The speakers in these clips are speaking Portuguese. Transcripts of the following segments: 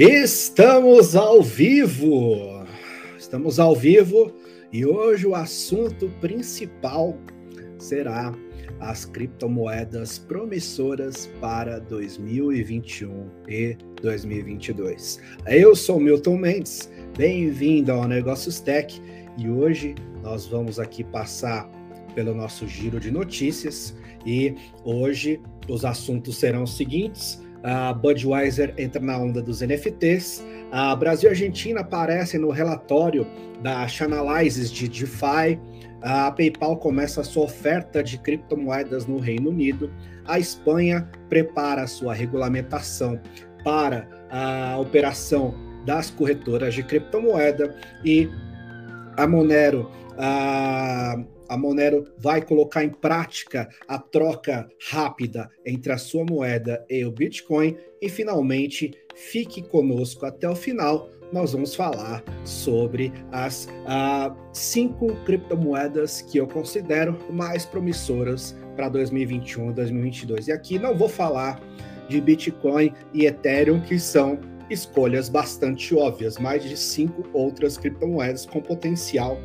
Estamos ao vivo! Estamos ao vivo e hoje o assunto principal será as criptomoedas promissoras para 2021 e 2022. Eu sou Milton Mendes, bem-vindo ao Negócios Tech e hoje nós vamos aqui passar pelo nosso giro de notícias e hoje os assuntos serão os seguintes a Budweiser entra na onda dos NFTs, a Brasil e Argentina aparecem no relatório da Chainalysis de DeFi, a PayPal começa a sua oferta de criptomoedas no Reino Unido, a Espanha prepara a sua regulamentação para a operação das corretoras de criptomoeda. E a Monero a a Monero vai colocar em prática a troca rápida entre a sua moeda e o Bitcoin. E finalmente, fique conosco até o final. Nós vamos falar sobre as uh, cinco criptomoedas que eu considero mais promissoras para 2021 e 2022. E aqui não vou falar de Bitcoin e Ethereum, que são escolhas bastante óbvias, mais de cinco outras criptomoedas com potencial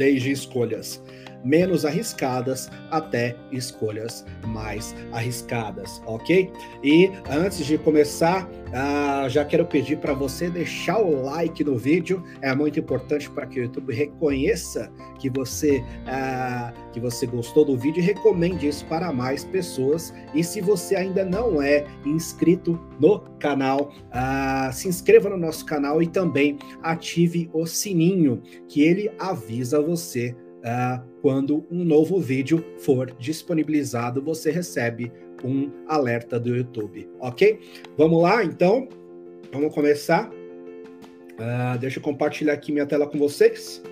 desde escolhas menos arriscadas até escolhas mais arriscadas, ok? E antes de começar, uh, já quero pedir para você deixar o like no vídeo, é muito importante para que o YouTube reconheça que você uh, que você gostou do vídeo e recomende isso para mais pessoas. E se você ainda não é inscrito no canal, uh, se inscreva no nosso canal e também ative o sininho que ele avisa você quando um novo vídeo for disponibilizado, você recebe um alerta do YouTube, ok? Vamos lá, então, vamos começar. Uh, deixa eu compartilhar aqui minha tela com vocês.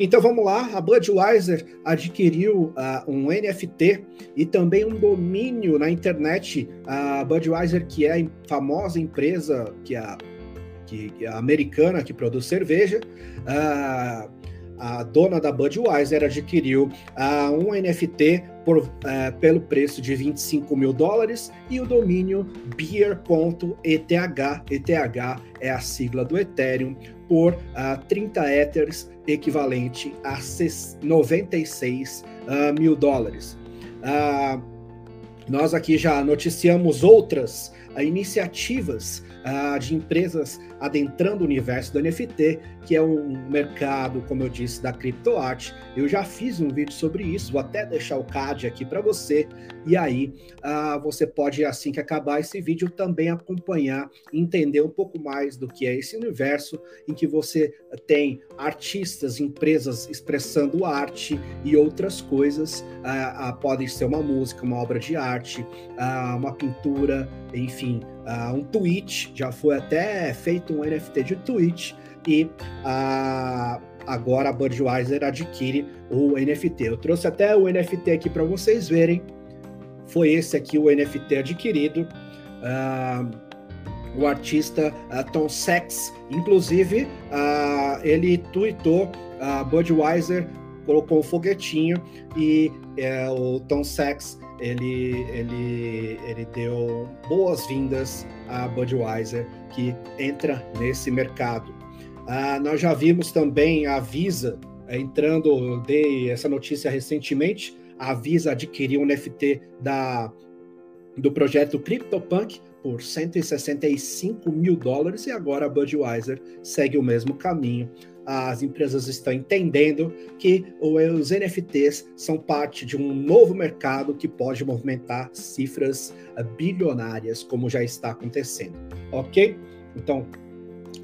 Então vamos lá, a Budweiser adquiriu uh, um NFT e também um domínio na internet. A Budweiser, que é a famosa empresa que é, que, é americana que produz cerveja, uh, a dona da Budweiser adquiriu uh, um NFT por, uh, pelo preço de 25 mil dólares e o domínio beer.eth, ETH é a sigla do Ethereum, por uh, ah, 30 Ethers, equivalente a 96 uh, mil dólares. nós aqui já noticiamos outras iniciativas de empresas adentrando o universo do NFT, que é um mercado, como eu disse, da criptoarte. Eu já fiz um vídeo sobre isso, vou até deixar o card aqui para você, e aí uh, você pode, assim que acabar esse vídeo, também acompanhar, entender um pouco mais do que é esse universo em que você tem artistas, empresas expressando arte e outras coisas. Uh, uh, podem ser uma música, uma obra de arte, uma pintura, enfim, um tweet, já foi até feito um NFT de Twitch e a, agora a Budweiser adquire o NFT. Eu trouxe até o NFT aqui para vocês verem. Foi esse aqui o NFT adquirido. Uh, o artista uh, Tom Sachs, inclusive, uh, ele tweetou a Budweiser colocou um foguetinho e uh, o Tom Sachs ele, ele, ele deu boas-vindas à Budweiser, que entra nesse mercado. Ah, nós já vimos também a Visa eh, entrando, dei essa notícia recentemente, a Visa adquiriu um NFT da, do projeto CryptoPunk por 165 mil dólares e agora a Budweiser segue o mesmo caminho as empresas estão entendendo que os NFTs são parte de um novo mercado que pode movimentar cifras eh, bilionárias, como já está acontecendo. Ok? Então,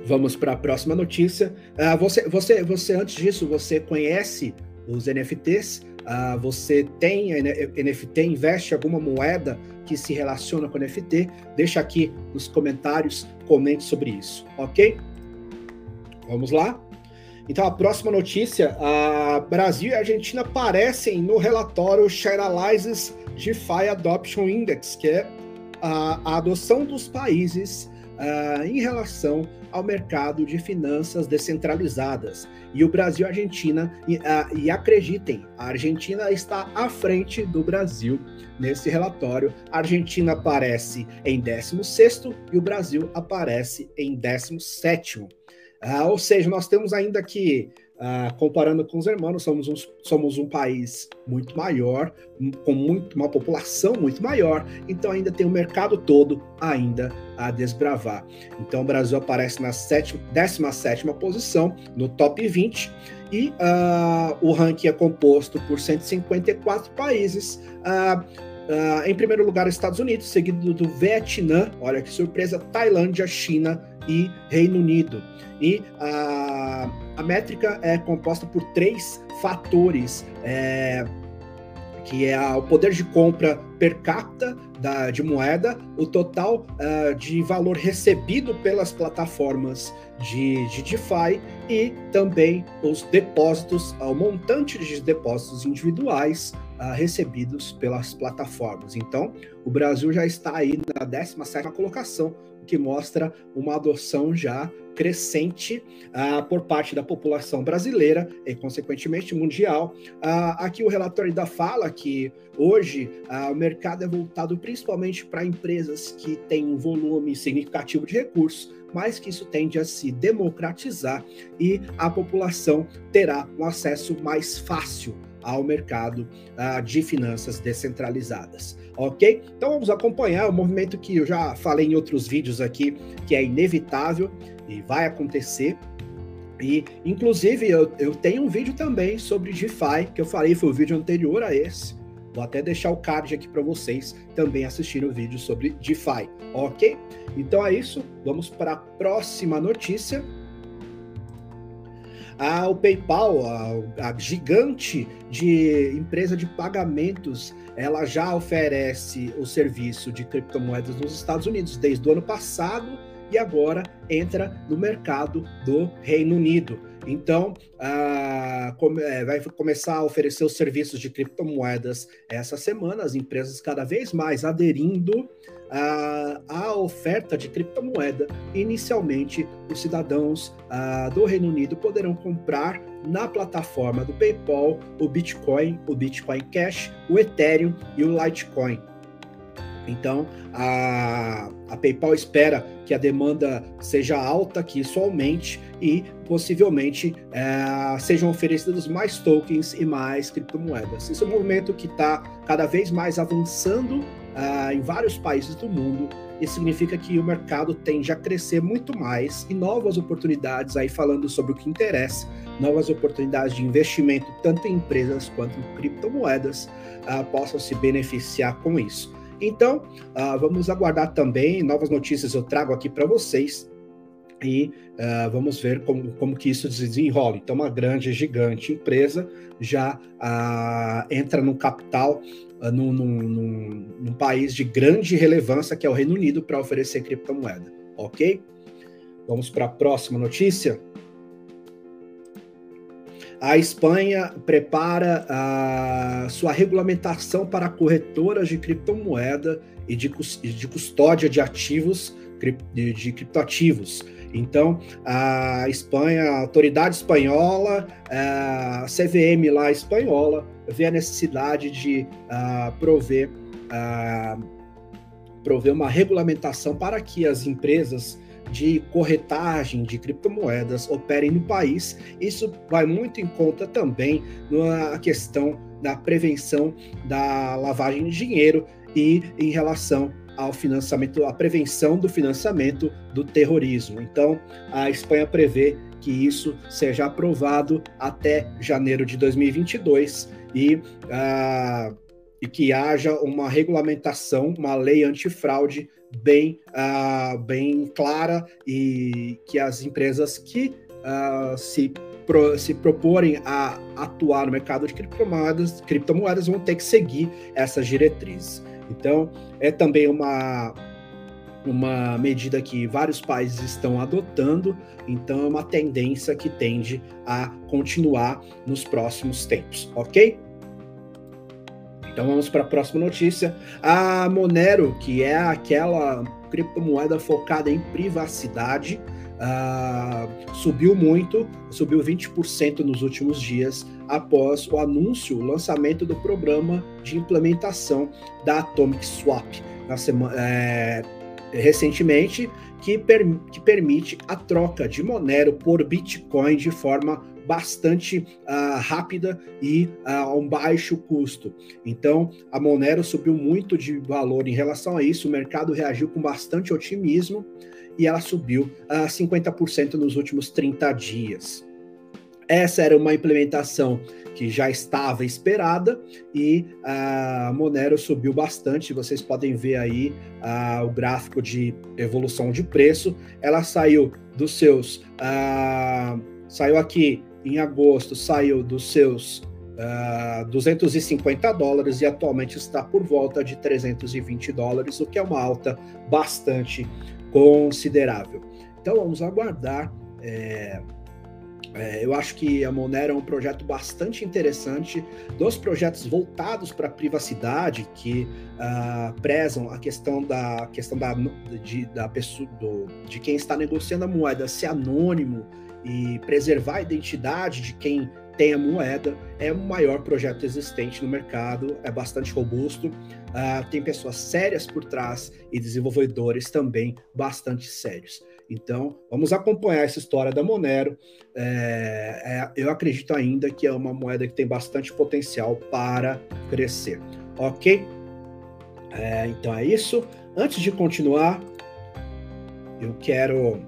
vamos para a próxima notícia. Uh, você, você, você, antes disso, você conhece os NFTs? Uh, ah, você tem NFT, investe alguma moeda que se relaciona com NFT? Deixa aqui nos comentários, comente sobre isso, ok? Vamos lá? Então, a próxima notícia: Brasil e Argentina aparecem no relatório Chainalysis DeFi Adoption Index, que é a, a adoção dos países uh, em relação ao mercado de finanças descentralizadas. E o Brasil e a Argentina, e, uh, e acreditem, a Argentina está à frente do Brasil nesse relatório. A Argentina aparece em 16 e o Brasil aparece em 17. Uh, ah, ou seja, nós temos ainda que Uh, comparando com os irmãos, somos um, somos um país muito maior, com muito, uma população muito maior, então ainda tem o mercado todo ainda a desbravar. Então o Brasil aparece na sétima, 17 posição, no top 20, e uh, o ranking é composto por 154 países. Uh, em primeiro lugar, Estados Unidos, seguido do Vietnã, olha que surpresa, Tailândia, China e Reino Unido. E a, a métrica é composta por três fatores, é, que é o poder de compra per capita da, de moeda, o total uh, de valor recebido pelas plataformas de, de DeFi e também os depósitos, o montante de depósitos individuais recebidos pelas plataformas. Então, o Brasil já está aí na 17ª colocação, o que mostra uma adoção já crescente uh, por parte da população brasileira e, consequentemente, mundial. Uh, aqui o relatório ainda fala que hoje uh, o mercado é voltado principalmente para empresas que têm um volume significativo de recursos, mas que isso tende a se democratizar e a população terá um acesso mais fácil ao mercado uh, de finanças descentralizadas, ok? Então vamos acompanhar o movimento que eu já falei em outros vídeos aqui, que é inevitável e vai acontecer. E, inclusive, eu, eu tenho um vídeo também sobre DeFi, que eu falei, foi o vídeo anterior a esse. Vou até deixar o card aqui para vocês também assistirem o vídeo sobre DeFi, ok? Então é isso, vamos para a próxima notícia. Ah, o PayPal, a, a, gigante de empresa de pagamentos, ela já oferece o serviço de criptomoedas nos Estados Unidos desde o ano passado e agora entra no mercado do Reino Unido. Então, come, é, vai começar a oferecer os serviços de criptomoedas essa semana, as empresas cada vez mais aderindo à oferta de criptomoeda. Inicialmente, os cidadãos do Reino Unido poderão comprar na plataforma do PayPal o Bitcoin, o Bitcoin Cash, o Ethereum e o Litecoin. Então, a, a PayPal espera que a demanda seja alta, que isso aumente e possivelmente é, sejam oferecidos mais tokens e mais criptomoedas. Esse é um movimento que está cada vez mais avançando uh, em vários países do mundo. Isso significa que o mercado tende a crescer muito mais e novas oportunidades, aí falando sobre o que interessa, novas oportunidades de investimento, tanto em empresas quanto em criptomoedas, uh, possam se beneficiar com isso. Então, uh, vamos aguardar também novas notícias eu trago aqui para vocês e uh, vamos ver como, como que isso desenrola. Então, uma grande, gigante empresa já uh, entra no capital uh, num, num, num, país de grande relevância, que é o Reino Unido, para oferecer criptomoeda. Ok? Vamos para a próxima notícia. A Espanha prepara a sua regulamentação para corretoras de criptomoeda e de, de custódia de ativos de, de criptoativos. Então, a Espanha, a autoridade espanhola, a CVM lá espanhola, vê a necessidade de prover, prover uma regulamentação para que as empresas de corretagem de criptomoedas operem no país. Isso vai muito em conta também na questão da prevenção da lavagem de dinheiro e em relação ao financiamento, à prevenção do financiamento do terrorismo. Então, a Espanha prevê que isso seja aprovado até janeiro de 2022 e, uh, e que haja uma regulamentação, uma lei antifraude bem, uh, bem clara e que as empresas que uh, se, pro, se proporem a atuar no mercado de criptomoedas, criptomoedas vão ter que seguir essas diretrizes. Então, é também uma, uma medida que vários países estão adotando, então é uma tendência que tende a continuar nos próximos tempos, ok? Então vamos para a próxima notícia. A Monero, que é aquela criptomoeda focada em privacidade, uh, subiu muito, subiu 20% nos últimos dias após o anúncio, o lançamento do programa de implementação da Atomic Swap na semana, é, recentemente, que, per, que permite a troca de Monero por Bitcoin de forma bastante uh, rápida e uh, a um baixo custo. Então, a Monero subiu muito de valor em relação a isso, o mercado reagiu com bastante otimismo e ela subiu a uh, 50% nos últimos 30 dias. Essa era uma implementação que já estava esperada e a Monero subiu bastante. Vocês podem ver aí uh, o gráfico de evolução de preço. Ela saiu dos seus, uh, saiu aqui em agosto, saiu dos seus uh, ah, 250 dólares e atualmente está por volta de 320 dólares, o que é uma alta bastante considerável. Então vamos aguardar. É, é, eu acho que a Monero é um projeto bastante interessante, dos projetos voltados para a privacidade, que uh, prezam a questão da questão da, de, da pessoa, do, de quem está negociando a moeda ser anônimo e preservar a identidade de quem tem a moeda, é o maior projeto existente no mercado, é bastante robusto, uh, tem pessoas sérias por trás e desenvolvedores também bastante sérios. Então, vamos acompanhar essa história da Monero. É, é, eu acredito ainda que é uma moeda que tem bastante potencial para crescer. Ok? É, então é isso. Antes de continuar, eu quero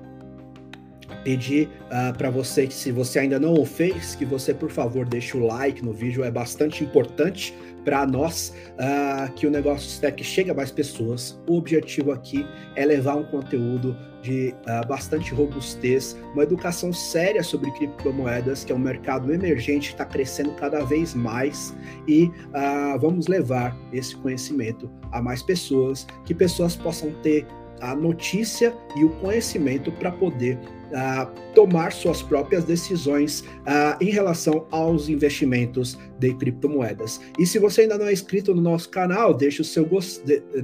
pedir uh, para você que se você ainda não o fez, que você por favor deixe o like no vídeo, é bastante importante para nós uh, que o negócio Stack chegue a mais pessoas. O objetivo aqui é levar um conteúdo de uh, bastante robustez, uma educação séria sobre criptomoedas, que é um mercado emergente que está crescendo cada vez mais, e uh, vamos levar esse conhecimento a mais pessoas, que pessoas possam ter a notícia e o conhecimento para poder uh, tomar suas próprias decisões uh, em relação aos investimentos de criptomoedas. E se você ainda não é inscrito no nosso canal, deixe o seu,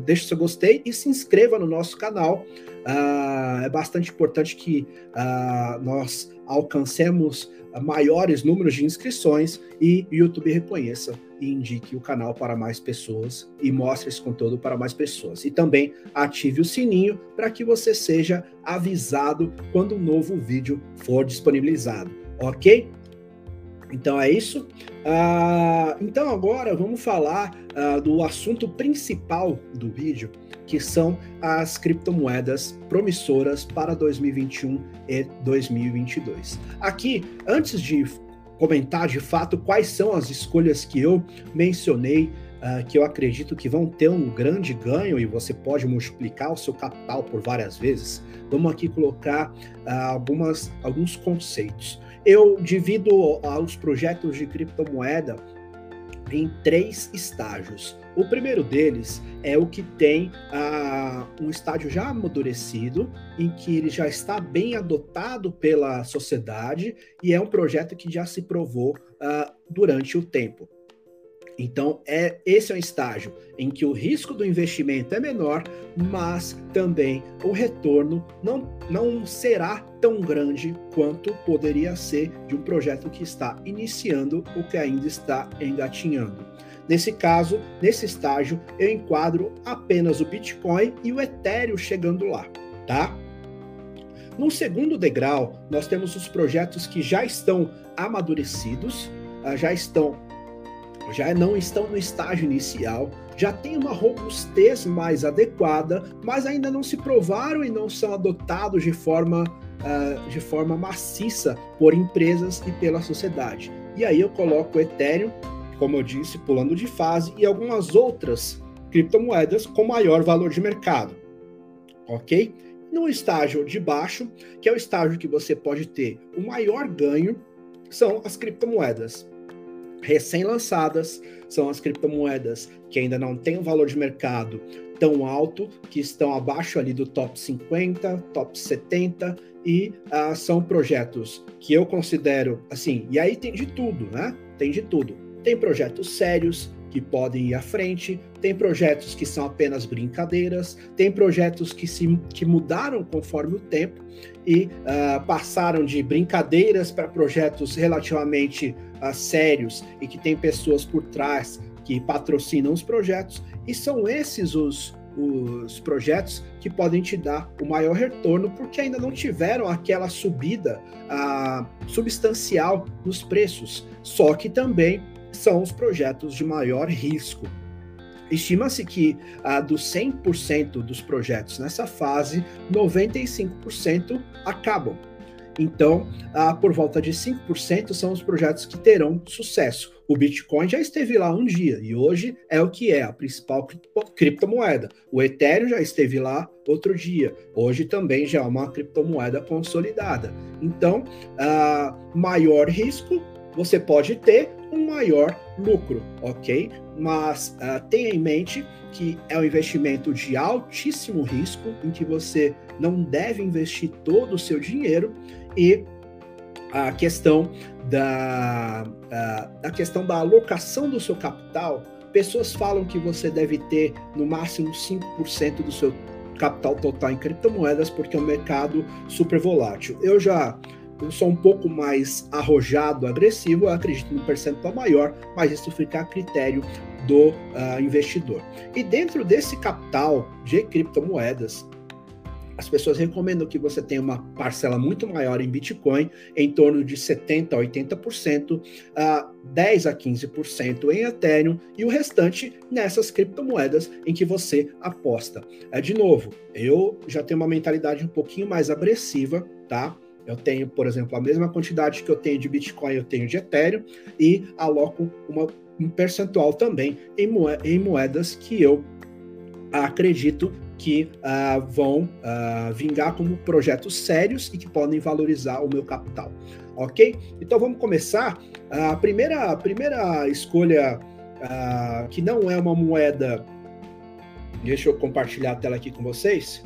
deixe o seu gostei e se inscreva no nosso canal. Uh, é bastante importante que nós alcancemos maiores números de inscrições e o YouTube reconheça e indique o canal para mais pessoas e mostre esse conteúdo para mais pessoas. E também ative o sininho para que você seja avisado quando um novo vídeo for disponibilizado, ok? Então é isso. Uh, então agora vamos falar uh, do assunto principal do vídeo, que são as criptomoedas promissoras para 2021 e 2022. Aqui, antes de comentar de fato quais são as escolhas que eu mencionei, uh, que eu acredito que vão ter um grande ganho e você pode multiplicar o seu capital por várias vezes, vamos aqui colocar uh, algumas, alguns conceitos. Eu divido uh, os projetos de criptomoeda em três estágios. O primeiro deles é o que tem uh, um estágio já amadurecido, em que ele já está bem adotado pela sociedade e é um projeto que já se provou uh, durante o tempo. Então, é, esse é um estágio em que o risco do investimento é menor, mas também o retorno não, não será tão grande quanto poderia ser de um projeto que está iniciando ou que ainda está engatinhando. Nesse caso, nesse estágio, eu enquadro apenas o Bitcoin e o Ethereum chegando lá, tá? No segundo degrau, nós temos os projetos que já estão amadurecidos, ah, já estão já não estão no estágio inicial, já têm uma robustez mais adequada, mas ainda não se provaram e não são adotados de forma, uh, de forma maciça por empresas e pela sociedade. E aí eu coloco o Ethereum, como eu disse, pulando de fase, e algumas outras criptomoedas com maior valor de mercado. Ok? No estágio de baixo, que é o estágio que você pode ter o maior ganho, são as criptomoedas recém-lançadas, são as criptomoedas que ainda não têm um valor de mercado tão alto, que estão abaixo ali do top 50, top 70, e uh, são projetos que eu considero assim, e aí tem de tudo, né? Tem de tudo. Tem projetos sérios, que podem ir à frente, tem projetos que são apenas brincadeiras, tem projetos que, se, que mudaram conforme o tempo e uh, passaram de brincadeiras para projetos relativamente uh, sérios e que tem pessoas por trás que patrocinam os projetos, e são esses os, os projetos que podem te dar o maior retorno, porque ainda não tiveram aquela subida uh, substancial nos preços, só que também são os projetos de maior risco. Estima-se que ah, dos 100% dos projetos nessa fase, 95% acabam. Então, ah, por volta de 5% são os projetos que terão sucesso. O Bitcoin já esteve lá um dia e hoje é o que é a principal criptomoeda. O Ethereum já esteve lá outro dia. Hoje também já é uma criptomoeda consolidada. Então, ah, maior risco você pode ter um maior lucro, ok? Mas uh, tenha em mente que é um investimento de altíssimo risco, em que você não deve investir todo o seu dinheiro e a questão da, a questão da alocação do seu capital, pessoas falam que você deve ter no máximo 5% do seu capital total em criptomoedas, porque é um mercado super volátil. Eu já eu sou um pouco mais arrojado, agressivo, eu acredito no percentual maior, mas isso fica a critério do uh, investidor. E dentro desse capital de criptomoedas, as pessoas recomendam que você tenha uma parcela muito maior em Bitcoin, em torno de 70% a 80%, uh, 10% a 15% em Ethereum e o restante nessas criptomoedas em que você aposta. É, de novo, eu já tenho uma mentalidade um pouquinho mais agressiva, tá? Eu tenho, por exemplo, a mesma quantidade que eu tenho de Bitcoin, eu tenho de Ethereum e aloco uma, um percentual também em, em moedas que eu acredito que uh, vão uh, vingar como projetos sérios e que podem valorizar o meu capital. Ok? Então vamos começar. A primeira, a primeira escolha uh, que não é uma moeda. Deixa eu compartilhar a tela aqui com vocês.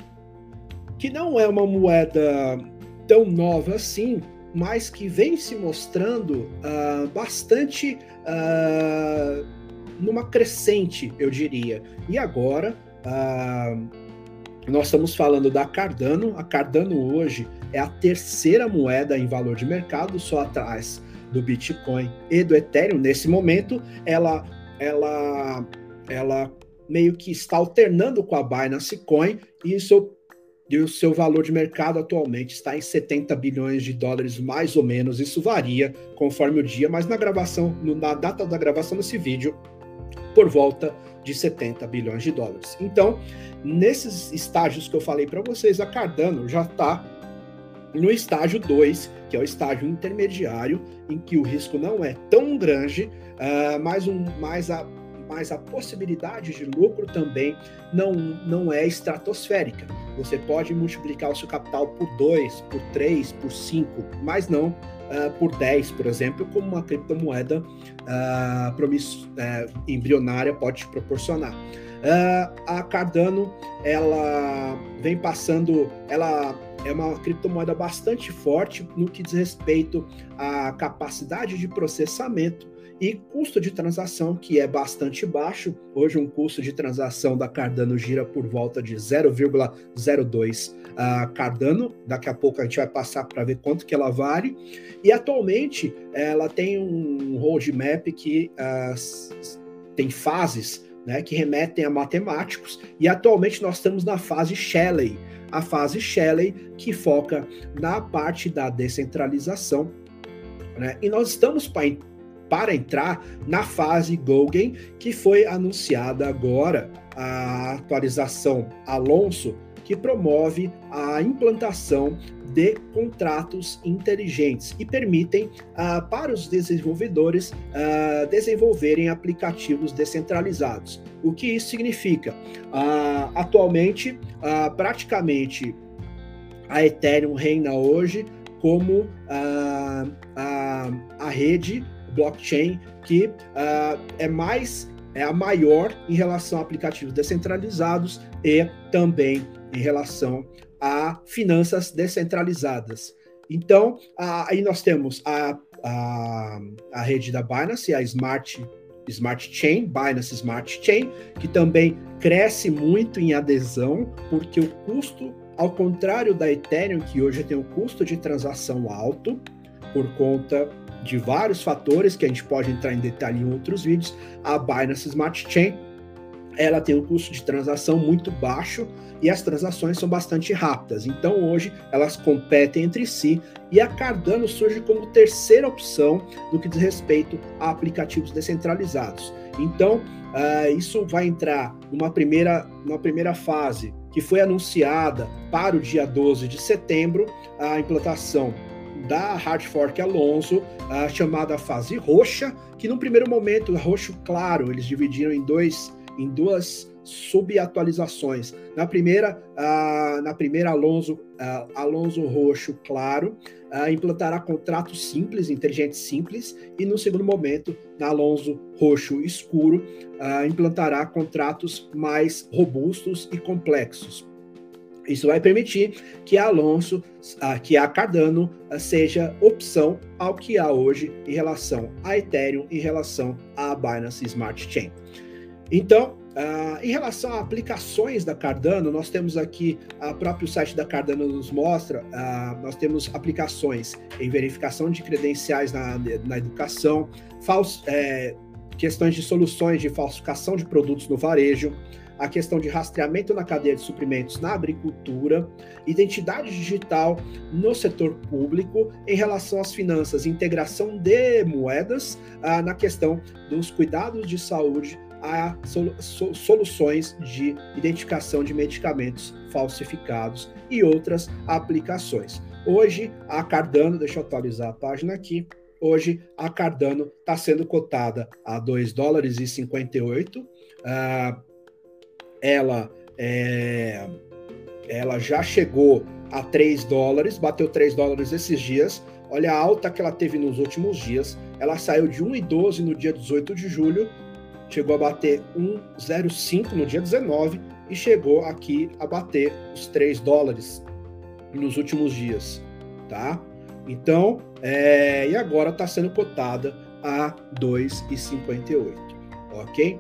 Que não é uma moeda tão nova assim, mas que vem se mostrando uh, bastante uh, numa crescente, eu diria. E agora, uh, nós estamos falando da Cardano. A Cardano hoje é a terceira moeda em valor de mercado, só atrás do Bitcoin e do Ethereum. Nesse momento, ela, ela, ela meio que está alternando com a Binance Coin, e isso e o seu valor de mercado atualmente está em 70 bilhões de dólares, mais ou menos. Isso varia conforme o dia, mas na gravação, na data da gravação desse vídeo, por volta de 70 bilhões de dólares. Então, nesses estágios que eu falei para vocês, a Cardano já está no estágio 2, que é o estágio intermediário, em que o risco não é tão grande, uh, mas, um, mais a, mas a possibilidade de lucro também não, não é estratosférica. Você pode multiplicar o seu capital por 2, por 3, por 5, mas não uh, por 10, por exemplo, como uma criptomoeda uh, promiss, uh, embrionária pode te proporcionar. Uh, a Cardano, ela vem passando, ela é uma criptomoeda bastante forte no que diz respeito à capacidade de processamento e custo de transação, que é bastante baixo. Hoje, um custo de transação da Cardano gira por volta de 0,02 uh, Cardano. Daqui a pouco a gente vai passar para ver quanto que ela vale. E atualmente ela tem um roadmap que uh, tem fases né, que remetem a matemáticos. E atualmente nós estamos na fase Shelley. A fase Shelley que foca na parte da descentralização. Né? E nós estamos para entrar na fase Golden, que foi anunciada agora a atualização Alonso, que promove a implantação de contratos inteligentes e permitem uh, para os desenvolvedores uh, desenvolverem aplicativos descentralizados. O que isso significa? Uh, atualmente, praticamente a Ethereum reina hoje como a, a rede blockchain que uh, é mais é a maior em relação a aplicativos descentralizados e também em relação a finanças descentralizadas. Então, aí nós temos a, a, a rede da Binance, a Smart Smart Chain, Binance Smart Chain, que também cresce muito em adesão, porque o custo, ao contrário da Ethereum, que hoje tem um custo de transação alto, por conta de vários fatores que a gente pode entrar em detalhe em outros vídeos, a Binance Smart Chain ela tem um custo de transação muito baixo e as transações são bastante rápidas. Então hoje elas competem entre si e a Cardano surge como terceira opção no que diz respeito a aplicativos descentralizados. Então uh, isso vai entrar numa primeira, numa primeira fase que foi anunciada para o dia 12 de setembro, a implantação da Hard Fork Alonso, a chamada fase roxa, que no primeiro momento, roxo claro, eles dividiram em dois em duas subatualizações. Na primeira, uh, na primeira Alonso, uh, Alonso Roxo Claro uh, implantará contratos simples, inteligentes simples, e no segundo momento, na Alonso Roxo Escuro, implantará contratos mais robustos e complexos. Isso vai permitir que a Alonso, que a Cardano seja opção ao que há hoje em relação a Ethereum, em relação à Binance Smart Chain. Então, Uh, em relação a aplicações da Cardano, nós temos aqui, o próprio site da Cardano nos mostra, nós temos aplicações em verificação de credenciais na, na educação, falso, é, questões de soluções de falsificação de produtos no varejo, a questão de rastreamento na cadeia de suprimentos na agricultura, identidade digital no setor público, em relação às finanças, integração de moedas, uh, na questão dos cuidados de saúde a soluções de identificação de medicamentos falsificados e outras aplicações. Hoje, a Cardano, deixa eu atualizar a página aqui. Hoje, a Cardano está sendo cotada a 2 dólares e 58. Uh, ah, ela, é, ela já chegou a 3 dólares, bateu 3 dólares esses dias. Olha a alta que ela teve nos últimos dias. Ela saiu de 1,12 no dia 18 de julho chegou a bater 1,05 no dia 19 e chegou aqui a bater os 3 dólares nos últimos dias, tá? Então, é, e agora está sendo cotada a 2,58, ok?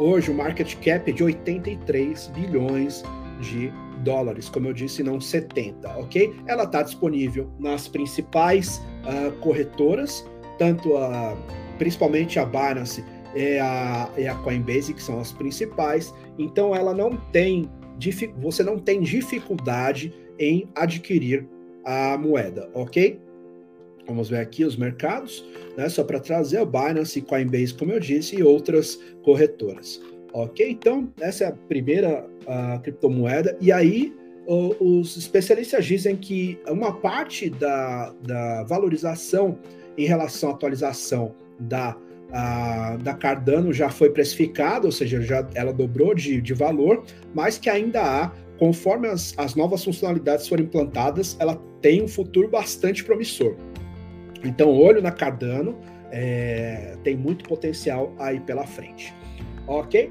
Hoje o market cap é de 83 bilhões de dólares, como eu disse, não 70, ok? Ela está disponível nas principais uh, corretoras, tanto a, principalmente a Binance é a, é a Coinbase, que são as principais. Então ela não tem você não tem dificuldade em adquirir a moeda, ok? Vamos ver aqui os mercados, né? Só para trazer a Binance, Coinbase, como eu disse, e outras corretoras. Ok? Então, essa é a primeira criptomoeda. E aí, os especialistas dizem que uma parte da, da valorização em relação à atualização da a, da Cardano já foi precificada, ou seja, já ela dobrou de, de valor, mas que ainda há, conforme as, as novas funcionalidades forem implantadas, ela tem um futuro bastante promissor. Então, olho na Cardano, é, tem muito potencial aí pela frente. Ok?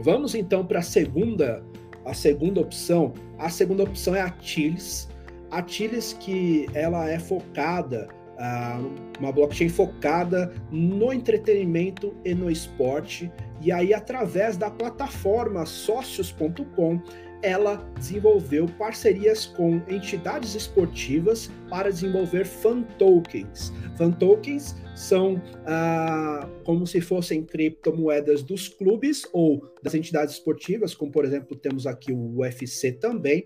Vamos então para a segunda, a segunda opção. A segunda opção é a Tiles. A Tiles que ela é focada uma blockchain focada no entretenimento e no esporte. E aí, através da plataforma Sócios.com, ela desenvolveu parcerias com entidades esportivas para desenvolver fan tokens. Fan tokens são ah, como se fossem criptomoedas dos clubes ou das entidades esportivas, como por exemplo temos aqui o UFC também,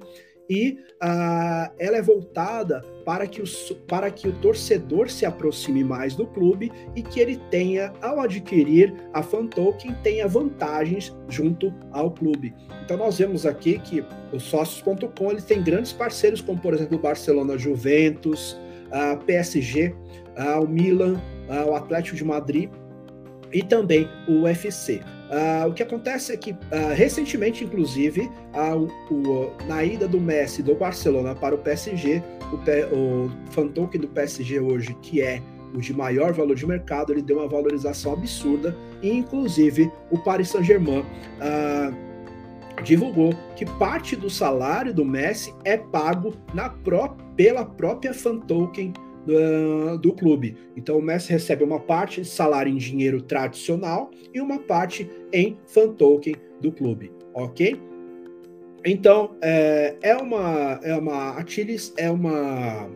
e uh, ela é voltada para que, o, para que o torcedor se aproxime mais do clube e que ele tenha, ao adquirir a fan token, tenha vantagens junto ao clube. Então nós vemos aqui que o sócios.com ele tem grandes parceiros, como por exemplo o Barcelona Juventus, a PSG, uh, o Milan, uh, o Atlético de Madrid e também o UFC. Uh, o que acontece é que, uh, recentemente, inclusive, uh, o, na ida do Messi do Barcelona para o PSG, o, o fan token do PSG hoje, que é o de maior valor de mercado, ele deu uma valorização absurda, e inclusive o Paris Saint-Germain divulgou que parte do salário do Messi é pago na pró pela própria fan token do, do, clube. Então o Messi recebe uma parte de salário em dinheiro tradicional e uma parte em fan token do clube, ok? Então é, é uma é uma Atilis é uma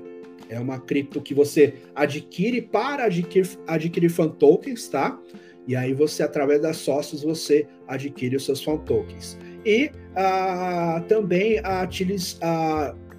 é uma cripto que você adquire para adquirir, adquirir fan tokens, tá? E aí você, através das sócios, você adquire os seus fan tokens. E ah, também a Atilis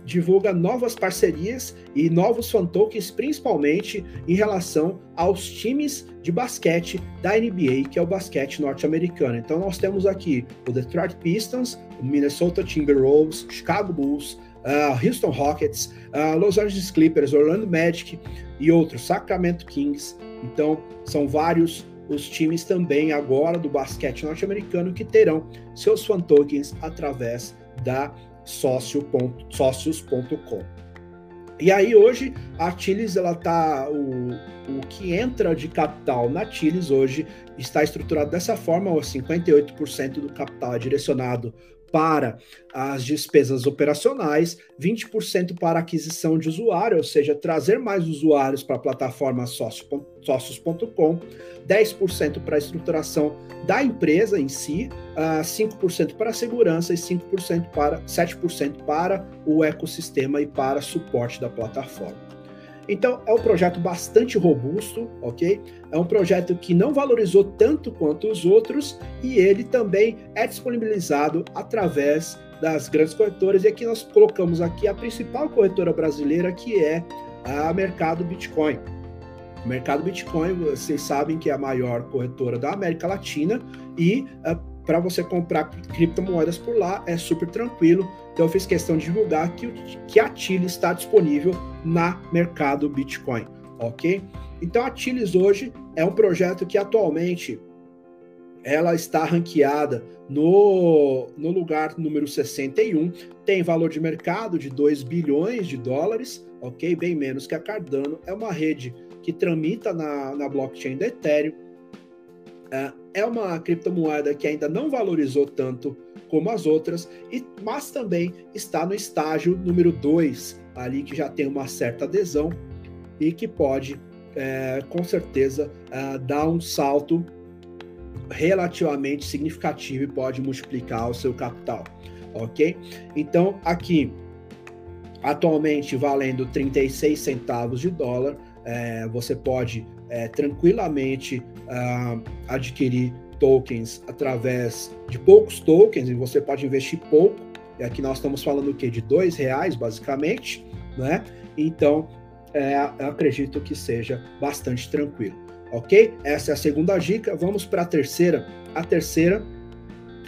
divulga novas parcerias e novos fan tokens, principalmente em relação aos times de basquete da NBA, que é o basquete norte-americano. Então nós temos aqui o Detroit Pistons, o Minnesota Timberwolves, Chicago Bulls, uh, Houston Rockets, uh, Los Angeles Clippers, Orlando Magic e outros, Sacramento Kings. Então são vários os times também agora do basquete norte-americano que terão seus fan tokens através da sócios.com. E aí hoje a Tiles ela tá o, o que entra de capital na Tiles hoje está estruturado dessa forma, 58% do capital é direcionado para as despesas operacionais, 20% para aquisição de usuário, ou seja, trazer mais usuários para a plataforma sócios.com, 10% para a estruturação da empresa em si, uh, ah, 5% para a segurança e 5% para 7% para o ecossistema e para suporte da plataforma. Então, é um projeto bastante robusto, ok? É um projeto que não valorizou tanto quanto os outros e ele também é disponibilizado através das grandes corretoras. E aqui nós colocamos aqui a principal corretora brasileira, que é a Mercado Bitcoin. O Mercado Bitcoin, vocês sabem que é a maior corretora da América Latina e uh, para você comprar criptomoedas por lá é super tranquilo. Então eu fiz questão de divulgar que, que a Tiles está disponível na mercado Bitcoin, ok? Então a Tiles hoje é um projeto que atualmente ela está ranqueada no, no lugar número 61, tem valor de mercado de 2 bilhões de dólares, ok? Bem menos que a Cardano, é uma rede que tramita na, na blockchain da Ethereum, é, é uma criptomoeda que ainda não valorizou tanto como as outras, e, mas também está no estágio número 2, ali que já tem uma certa adesão e que pode, é, com certeza, é, dar um salto relativamente significativo e pode multiplicar o seu capital, ok? Então, aqui, atualmente valendo 36 centavos de dólar, é, você pode é, tranquilamente uh, adquirir tokens através de poucos tokens e você pode investir pouco. E aqui nós estamos falando o quê? De dois reais, basicamente, né? Então, é, acredito que seja bastante tranquilo, ok? Essa é a segunda dica. Vamos para a terceira. A terceira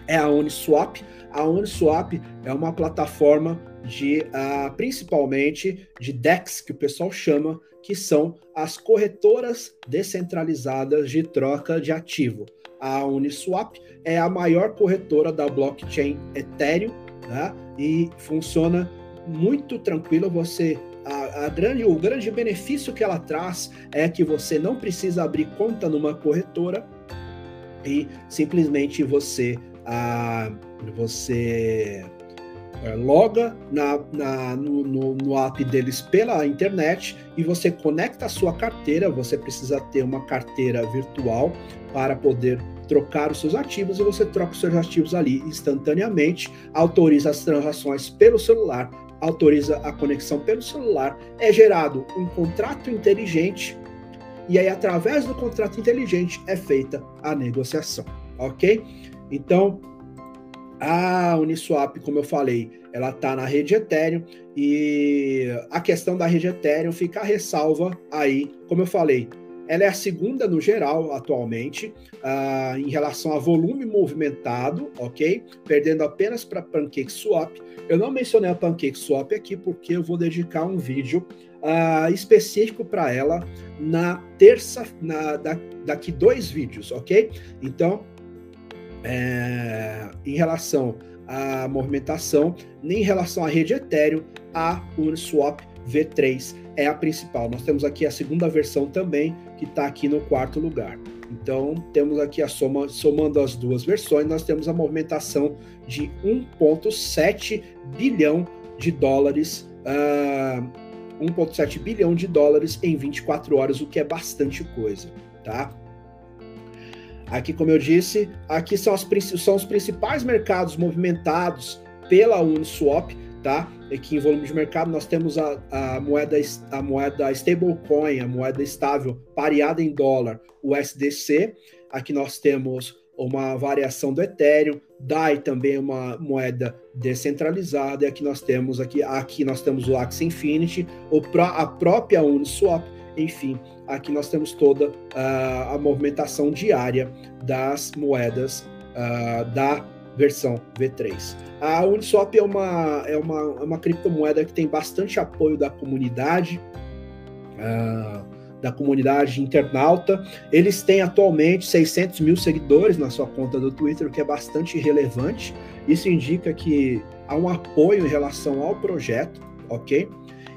é a Uniswap. A Uniswap é uma plataforma de uh, principalmente de DEX, que o pessoal chama, que são as corretoras descentralizadas de troca de ativo. A Uniswap é a maior corretora da blockchain Ethereum né? e funciona muito tranquilo. Você a, a, grande, o grande benefício que ela traz é que você não precisa abrir conta numa corretora e simplesmente você, a, você loga na, na no, no, no, app deles pela internet e você conecta a sua carteira. Você precisa ter uma carteira virtual para poder trocar os seus ativos e você troca os seus ativos ali instantaneamente, autoriza as transações pelo celular, autoriza a conexão pelo celular, é gerado um contrato inteligente e aí através do contrato inteligente é feita a negociação, ok? Então a Uniswap, como eu falei, ela está na rede Ethereum e a questão da rede Ethereum fica ressalva aí, como eu falei, ela é a segunda no geral atualmente uh, em relação a volume movimentado, ok? Perdendo apenas para PancakeSwap. Eu não mencionei a PancakeSwap aqui porque eu vou dedicar um vídeo uh, específico para ela na terça, na, da, daqui dois vídeos, ok? Então é, em relação à movimentação, nem em relação à rede Ethereum, a Uniswap V3 é a principal. Nós temos aqui a segunda versão também, que está aqui no quarto lugar. Então, temos aqui a soma, somando as duas versões, nós temos a movimentação de 1,7 bilhão de dólares uh, 1,7 bilhão de dólares em 24 horas, o que é bastante coisa, tá? Aqui, como eu disse, aqui são, as, são os principais mercados movimentados pela Uniswap, tá? Aqui em volume de mercado nós temos a, a moeda a moeda stablecoin, a moeda estável pareada em dólar, o SDC. Aqui nós temos uma variação do Ethereum, DAI também é uma moeda descentralizada, e aqui nós temos aqui, aqui nós temos o Axie Infinity, o a própria Uniswap, enfim, aqui nós temos toda uh, a movimentação diária das moedas uh, da versão V3. A Uniswap é uma, é uma, é uma criptomoeda que tem bastante apoio da comunidade, uh, da comunidade internauta. Eles têm atualmente 600 mil seguidores na sua conta do Twitter, o que é bastante relevante. Isso indica que há um apoio em relação ao projeto, ok?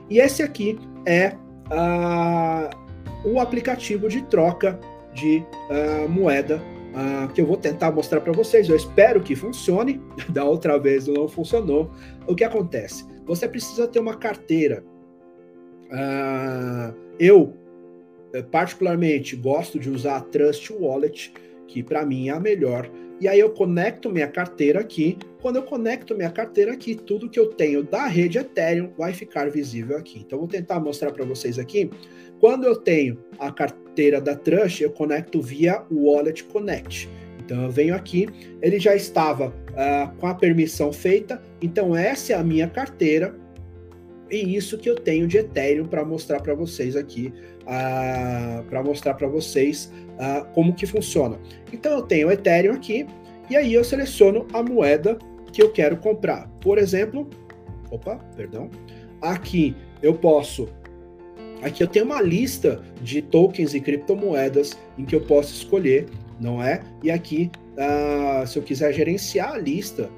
E esse aqui é uh, o aplicativo de troca de uh, moeda uh, que eu vou tentar mostrar para vocês. Eu espero que funcione. Da outra vez não funcionou. O que acontece? Você precisa ter uma carteira. eu eh, particularmente gosto de usar a Trust Wallet, que para mim é a melhor. E aí eu conecto minha carteira aqui. Quando eu conecto minha carteira aqui, tudo que eu tenho da rede Ethereum vai ficar visível aqui. Então vou tentar mostrar para vocês aqui. Quando eu tenho a carteira da Trust, eu conecto via Wallet Connect. Então eu venho aqui, ele já estava uh, com a permissão feita. Então essa é a minha carteira e isso que eu tenho de Ethereum para mostrar para vocês aqui, uh, para mostrar para vocês uh, como que funciona. Então eu tenho Ethereum aqui e aí eu seleciono a moeda que eu quero comprar. Por exemplo, opa, perdão. Aqui eu posso Aqui eu tenho uma lista de tokens e criptomoedas em que eu posso escolher, não é? E aqui, uh, se eu quiser gerenciar a lista,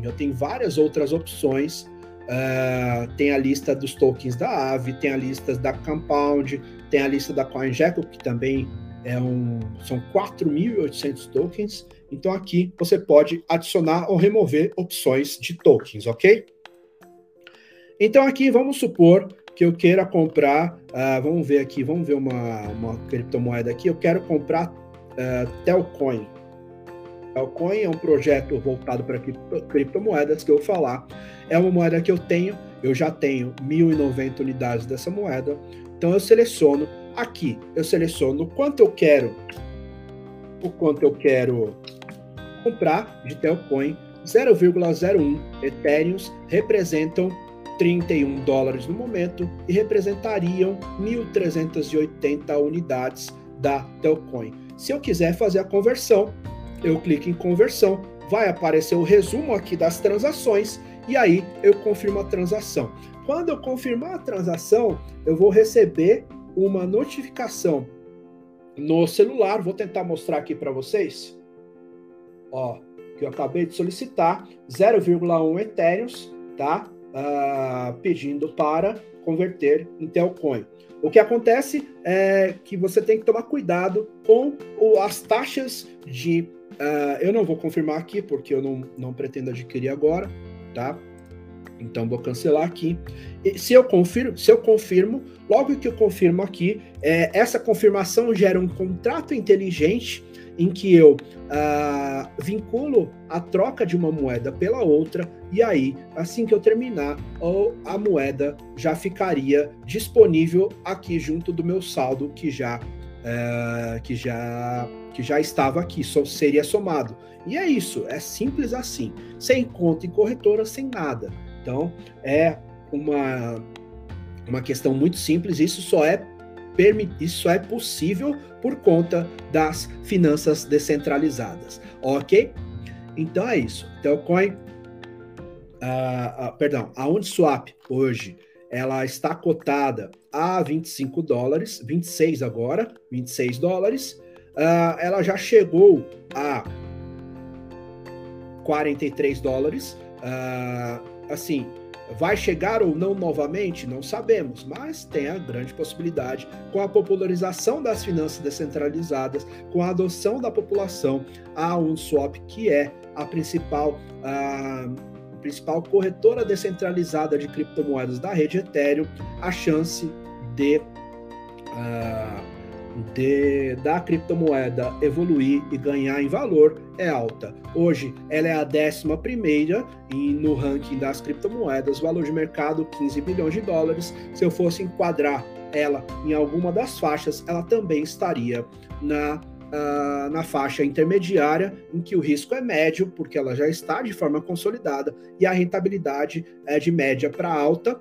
eu tenho várias outras opções Uh, tem a lista dos tokens da Aave, tem a lista da Compound, tem a lista da CoinGecko, que também é um, são 4.800 tokens. Então aqui você pode adicionar ou remover opções de tokens, ok? Então aqui vamos supor que eu queira comprar, uh, vamos ver aqui, vamos ver uma, uma criptomoeda aqui, eu quero comprar uh, Telcoin. Telcoin é um projeto voltado para criptomoedas que eu vou falar é uma moeda que eu tenho, eu já tenho 1.090 unidades dessa moeda, então eu seleciono aqui, eu seleciono quanto eu quero, o quanto eu quero comprar de Telcoin, 0,01 Ethereums representam 31 dólares no momento e representariam 1.380 unidades da Telcoin. Se eu quiser fazer a conversão, eu clico em conversão, vai aparecer o resumo aqui das transações e aí eu confirmo a transação. Quando eu confirmar a transação, eu vou receber uma notificação no celular. Vou tentar mostrar aqui para vocês. Ó, que eu acabei de solicitar 0,1 Ethereum, tá? Uh, pedindo para converter em Telcoin. O que acontece é que você tem que tomar cuidado com o, as taxas de. Uh, eu não vou confirmar aqui porque eu não, não pretendo adquirir agora, tá? Então vou cancelar aqui. E se eu confirmo, se eu confirmo, logo que eu confirmo aqui, é, essa confirmação gera um contrato inteligente em que eu uh, vinculo a troca de uma moeda pela outra e aí, assim que eu terminar, a moeda já ficaria disponível aqui junto do meu saldo que já uh, que já que já estava aqui, só seria somado. E é isso, é simples assim, sem conta em corretora, sem nada. Então, é uma, uma questão muito simples, isso só é isso só é possível por conta das finanças descentralizadas, ok? Então é isso. Telcoin, uh, uh, perdão, a Uniswap hoje ela está cotada a 25 dólares, 26 agora, 26 dólares uh, ela já chegou a 43 dólares. Uh, assim, vai chegar ou não novamente? Não sabemos, mas tem a grande possibilidade com a popularização das finanças descentralizadas, com a adoção da população a um swap que é a principal. Uh, principal corretora descentralizada de criptomoedas da rede Ethereum, a chance de, uh, de da criptomoeda evoluir e ganhar em valor é alta. Hoje ela é a décima primeira e no ranking das criptomoedas, valor de mercado 15 bilhões de dólares. Se eu fosse enquadrar ela em alguma das faixas, ela também estaria na Uh, na faixa intermediária, em que o risco é médio, porque ela já está de forma consolidada, e a rentabilidade é de média para alta.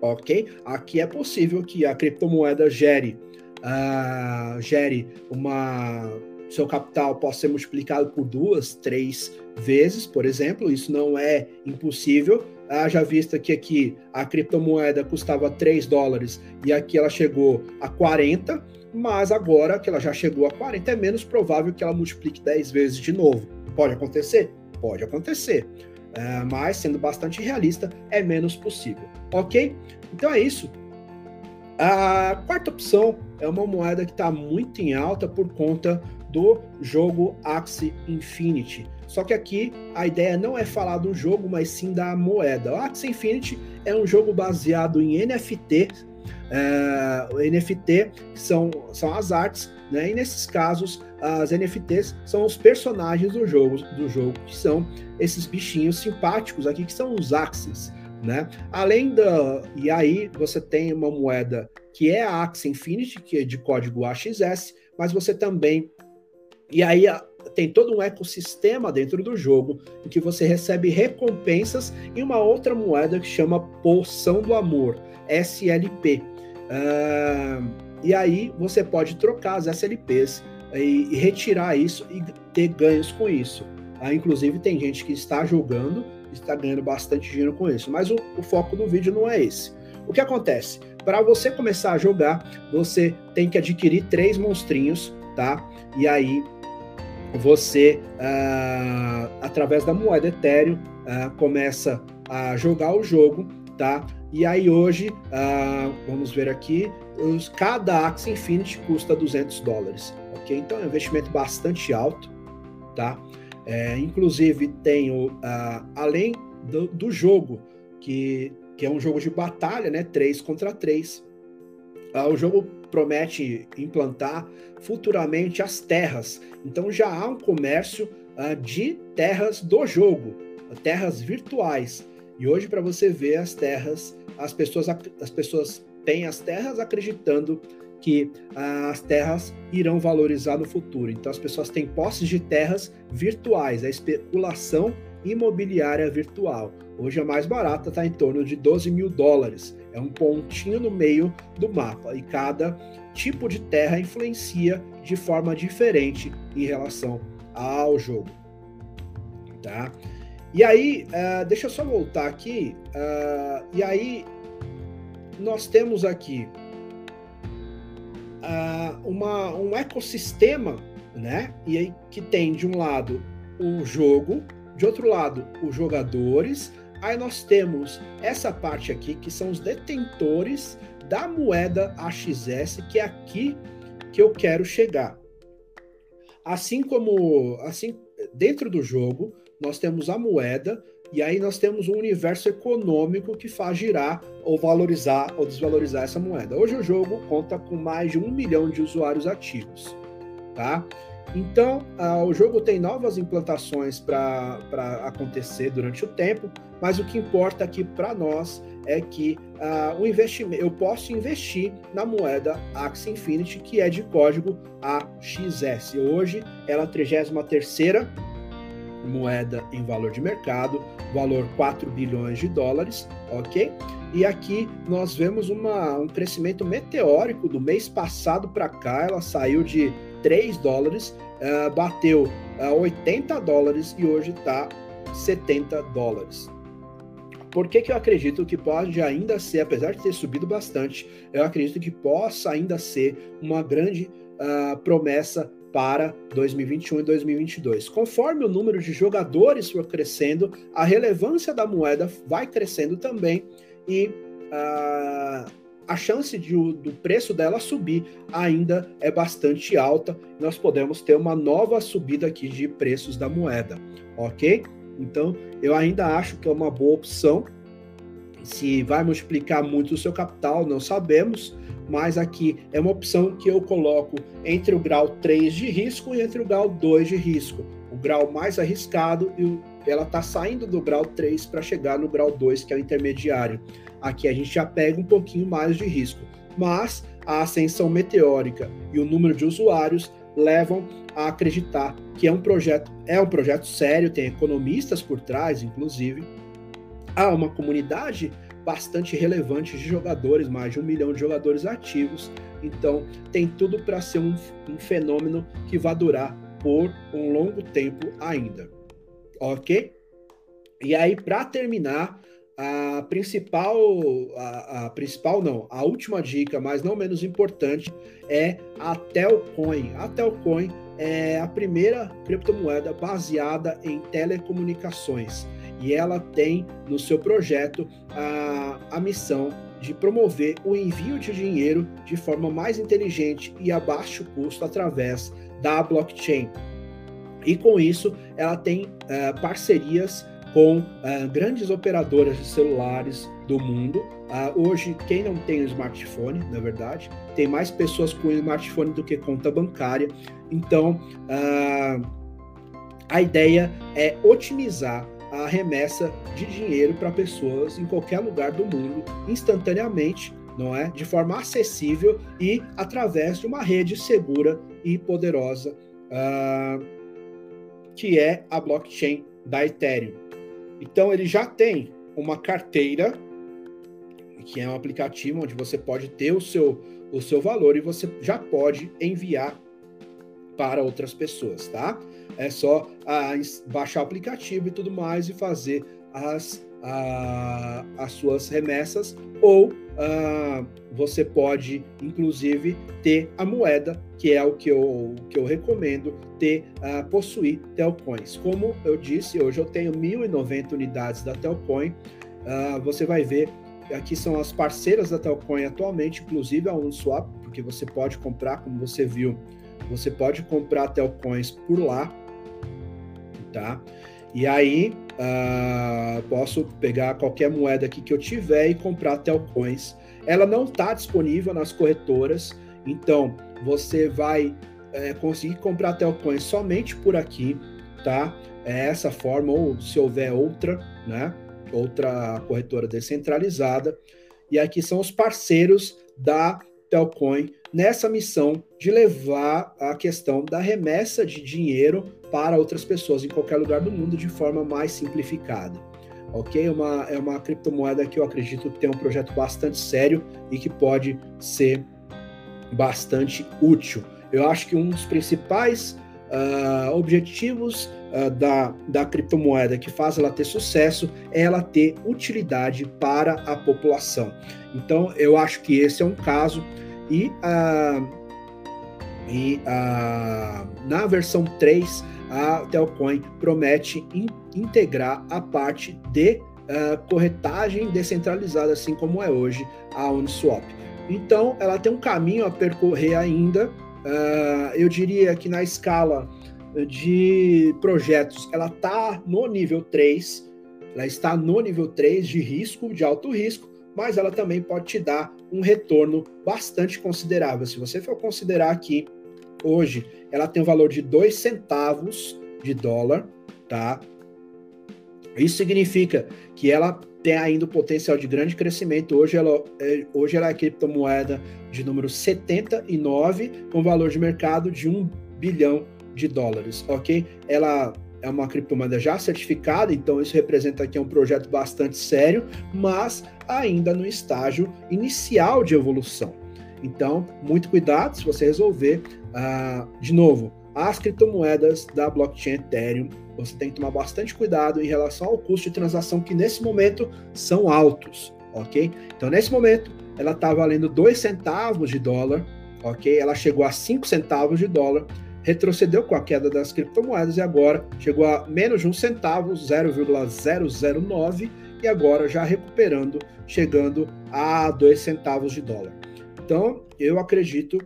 Ok? Aqui é possível que a criptomoeda gere, uh, gere uma seu capital possa ser multiplicado por duas, três vezes, por exemplo, isso não é impossível. Haja vista que aqui a criptomoeda custava 3 dólares e aqui ela chegou a 40, mas agora que ela já chegou a 40, é menos provável que ela multiplique 10 vezes de novo. Pode acontecer? Pode acontecer. É, mas, sendo bastante realista, é menos possível. Ok? Então é isso. A quarta opção é uma moeda que está muito em alta por conta do jogo Axie Infinity. Só que aqui a ideia não é falar do jogo, mas sim da moeda. O Axie Infinity é um jogo baseado em NFT. É, NFT são, são as artes, né? E nesses casos, as NFTs são os personagens do jogo, do jogo, que são esses bichinhos simpáticos aqui, que são os Axies. Né? Além da. E aí você tem uma moeda que é a Axie Infinity, que é de código AXS, mas você também e aí tem todo um ecossistema dentro do jogo em que você recebe recompensas em uma outra moeda que chama Poção do Amor, SLP. Uh, e aí você pode trocar as SLPs e, e retirar isso e ter ganhos com isso. Uh, inclusive tem gente que está jogando está ganhando bastante dinheiro com isso. Mas o, o foco do vídeo não é esse. O que acontece? Para você começar a jogar, você tem que adquirir três monstrinhos, tá? E aí você, uh, através da moeda Ethereum, uh, começa a jogar o jogo, tá? E aí hoje, uh, vamos ver aqui, os, cada Axie Infinity custa 200 dólares, ok? Então é um investimento bastante alto, tá? É, inclusive tem o, além do, do, jogo, que, que é um jogo de batalha, né? 3 contra 3, o jogo promete implantar futuramente as terras. Então já há um comércio uh, de terras do jogo, terras virtuais. E hoje para você ver as terras, as pessoas as pessoas têm as terras acreditando que uh, as terras irão valorizar no futuro. Então as pessoas têm posses de terras virtuais, a especulação imobiliária virtual. Hoje a mais barata está em torno de 12 mil dólares. É um pontinho no meio do mapa e cada tipo de terra influencia de forma diferente em relação ao jogo. Tá? E aí, uh, deixa eu só voltar aqui. Uh, e aí, nós temos aqui uh, uma, um ecossistema, né? E aí que tem de um lado o jogo, de outro lado os jogadores, Aí nós temos essa parte aqui, que são os detentores da moeda AXS, que é aqui que eu quero chegar. Assim como, assim, dentro do jogo, nós temos a moeda, e aí nós temos um universo econômico que faz girar ou valorizar ou desvalorizar essa moeda. Hoje o jogo conta com mais de um milhão de usuários ativos, tá? Então, uh, o jogo tem novas implantações para acontecer durante o tempo, mas o que importa aqui para nós é que uh, o investimento, eu posso investir na moeda Axie Infinity, que é de código AXS. Hoje, ela é a 33 moeda em valor de mercado, valor 4 bilhões de dólares, ok? E aqui nós vemos uma, um crescimento meteórico do mês passado para cá, ela saiu de 3 dólares, uh, bateu uh, 80 dólares e hoje está 70 dólares. Por que, que eu acredito que pode ainda ser, apesar de ter subido bastante, eu acredito que possa ainda ser uma grande uh, promessa para 2021 e 2022. Conforme o número de jogadores for crescendo, a relevância da moeda vai crescendo também e uh, a chance de, do preço dela subir ainda é bastante alta. Nós podemos ter uma nova subida aqui de preços da moeda, ok? Então, eu ainda acho que é uma boa opção. Se vai multiplicar muito o seu capital, não sabemos, mas aqui é uma opção que eu coloco entre o grau 3 de risco e entre o grau 2 de risco. O grau mais arriscado e ela está saindo do grau 3 para chegar no grau 2, que é o intermediário. Aqui a gente já pega um pouquinho mais de risco, mas a ascensão meteórica e o número de usuários levam a acreditar que é um projeto, é um projeto sério, tem economistas por trás, inclusive. Há uma comunidade bastante relevante de jogadores, mais de um milhão de jogadores ativos. Então, tem tudo para ser um, um fenômeno que vai durar por um longo tempo ainda. Ok? E aí, para terminar, a principal, a, a, principal não, a última dica, mas não menos importante, é a Telcoin. A Telcoin é a primeira criptomoeda baseada em telecomunicações e ela tem no seu projeto a, a missão de promover o envio de dinheiro de forma mais inteligente e a baixo custo através da blockchain. E com isso, ela tem uh, parcerias com uh, grandes operadoras de celulares do mundo. Uh, hoje, quem não tem um smartphone, na verdade, tem mais pessoas com smartphone do que conta bancária. Então, a ideia é otimizar a remessa de dinheiro para pessoas em qualquer lugar do mundo instantaneamente, não é? De forma acessível e através de uma rede segura e poderosa, que é a blockchain da Ethereum. Então ele já tem uma carteira, que é um aplicativo onde você pode ter o seu, o seu valor e você já pode enviar para outras pessoas, tá? É só baixar o aplicativo e tudo mais e fazer as, as suas remessas ou você pode, inclusive, ter a moeda, que é o que eu, que eu recomendo, ter, possuir Telcoins. Como eu disse, hoje eu tenho 1.090 unidades da Telcoin. Você vai ver, aqui são as parceiras da Telcoin atualmente, inclusive a Uniswap, porque você pode comprar, como você viu, você pode comprar Telcoins por lá, tá? E aí, uh, posso pegar qualquer moeda aqui que eu tiver e comprar Telcoins. Ela não está disponível nas corretoras, então você vai é, conseguir comprar Telcoins somente por aqui, tá? É essa forma, ou se houver outra, né? Outra corretora descentralizada. E aqui são os parceiros da Telcoin nessa missão de levar a questão da remessa de dinheiro para outras pessoas em qualquer lugar do mundo de forma mais simplificada. Ok? É uma, é uma criptomoeda que eu acredito que tem um projeto bastante sério e que pode ser bastante útil. Eu acho que um dos principais uh, objetivos uh, da, da criptomoeda que faz ela ter sucesso é ela ter utilidade para a população. Então, eu acho que esse é um caso. E, uh, e uh, na versão 3, a Telcoin promete in, integrar a parte de uh, corretagem descentralizada, assim como é hoje a Uniswap. Então, ela tem um caminho a percorrer ainda. Uh, eu diria que na escala de projetos, ela está no nível 3, ela está no nível 3 de risco, de alto risco, mas ela também pode te dar um retorno bastante considerável. Se você for considerar aqui hoje ela tem um valor de 2 centavos de dólar, tá? Isso significa que ela tem ainda o potencial de grande crescimento. Hoje ela, é, hoje ela é criptomoeda de número 79, com valor de mercado de 1 bilhão de dólares, ok? Ela é uma criptomoeda já certificada, então isso representa que é um projeto bastante sério, mas ainda no estágio inicial de evolução. Então, muito cuidado se você resolver ah, de novo, as criptomoedas da blockchain Ethereum, você tem que tomar bastante cuidado em relação ao custo de transação, que nesse momento são altos, ok? Então, nesse momento, ela está valendo 2 centavos de dólar, ok? Ela chegou a 5 centavos de dólar, retrocedeu com a queda das criptomoedas e agora chegou a menos de um centavo, 0,009, e agora já recuperando, chegando a 2 centavos de dólar. Então, eu acredito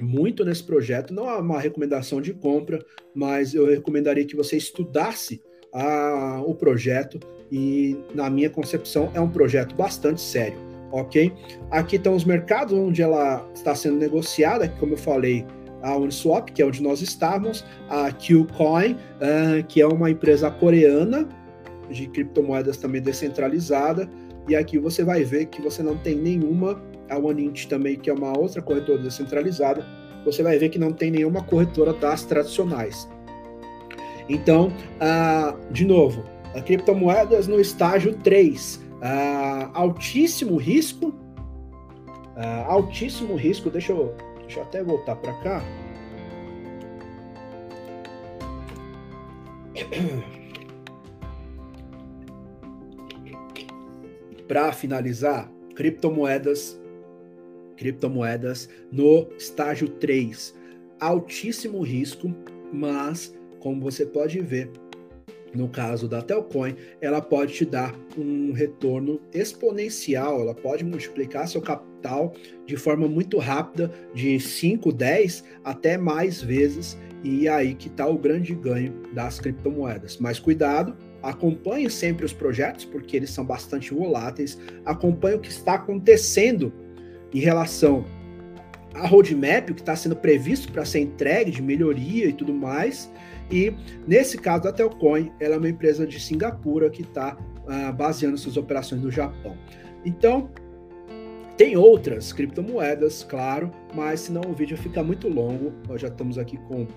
muito nesse projeto. Não é uma recomendação de compra, mas eu recomendaria que você estudasse uh, o projeto e, na minha concepção, é um projeto bastante sério, ok? Aqui estão os mercados onde ela está sendo negociada, como eu falei, a Uniswap, que é onde nós estávamos, a Qcoin, uh, que é uma empresa coreana de criptomoedas também descentralizada, e aqui você vai ver que você não tem nenhuma, a OneInt também, que é uma outra corretora descentralizada, você vai ver que não tem nenhuma corretora das tradicionais. Então, uh, de novo, criptomoedas no estágio 3, uh, ah, altíssimo risco, altíssimo risco, deixa eu, deixa eu até voltar para cá. Para finalizar, criptomoedas criptomoedas no estágio 3. Altíssimo risco, mas como você pode ver, no caso da Telcoin, ela pode te dar um retorno exponencial, ela pode multiplicar seu capital de forma muito rápida, de 5, 10 até mais vezes, e aí que está o grande ganho das criptomoedas. Mas cuidado, acompanhe sempre os projetos, porque eles são bastante voláteis, acompanhe o que está acontecendo em relação à roadmap, o que está sendo previsto para ser entregue de melhoria e tudo mais. E nesse caso, a Telcoin ela é uma empresa de Singapura que está uh, ah, baseando suas operações no Japão. Então, tem outras criptomoedas, claro, mas senão o vídeo fica muito longo. Nós já estamos aqui com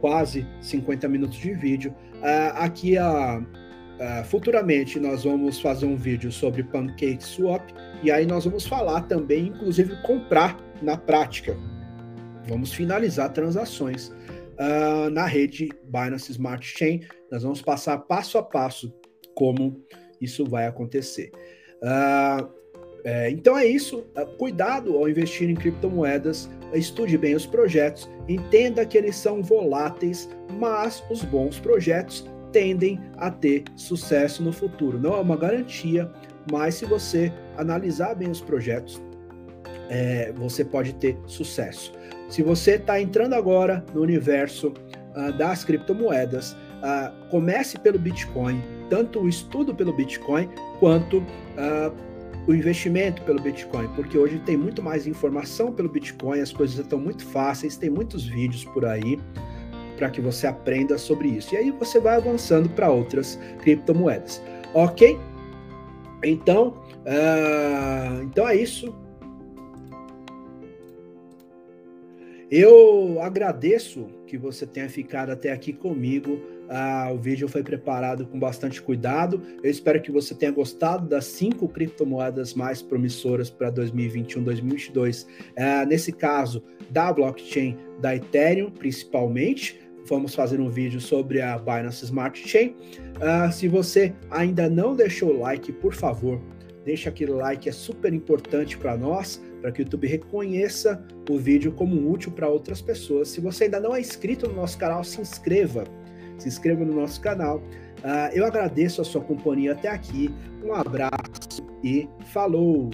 quase 50 minutos de vídeo. Uh, aqui, uh, futuramente, nós vamos fazer um vídeo sobre Pancake Swap e aí nós vamos falar também, inclusive, comprar na prática. Vamos finalizar transações uh, na rede Binance Smart Chain. Nós vamos passar passo a passo como isso vai acontecer. Uh, é, então é isso. Uh, cuidado ao investir em criptomoedas. Estude bem os projetos. Entenda que eles são voláteis, mas os bons projetos tendem a ter sucesso no futuro. Não é uma garantia, mas se você analisar bem os projetos, é, você pode ter sucesso. Se você está entrando agora no universo uh, das criptomoedas, uh, comece pelo Bitcoin, tanto o estudo pelo Bitcoin quanto uh, o investimento pelo Bitcoin, porque hoje tem muito mais informação pelo Bitcoin, as coisas estão muito fáceis, tem muitos vídeos por aí para que você aprenda sobre isso. E aí você vai avançando para outras criptomoedas. Ok? Então, uh, então é isso. Eu agradeço que você tenha ficado até aqui comigo. Uh, o vídeo foi preparado com bastante cuidado. Eu espero que você tenha gostado das cinco criptomoedas mais promissoras para 2021-2022. Uh, nesse caso, da blockchain da Ethereum, principalmente vamos fazer um vídeo sobre a Binance Smart Chain. Uh, se você ainda não deixou o like, por favor, deixa aquele like, é super importante para nós, para que o YouTube reconheça o vídeo como útil para outras pessoas. Se você ainda não é inscrito no nosso canal, se inscreva. Se inscreva no nosso canal. Uh, eu agradeço a sua companhia até aqui. Um abraço e falou!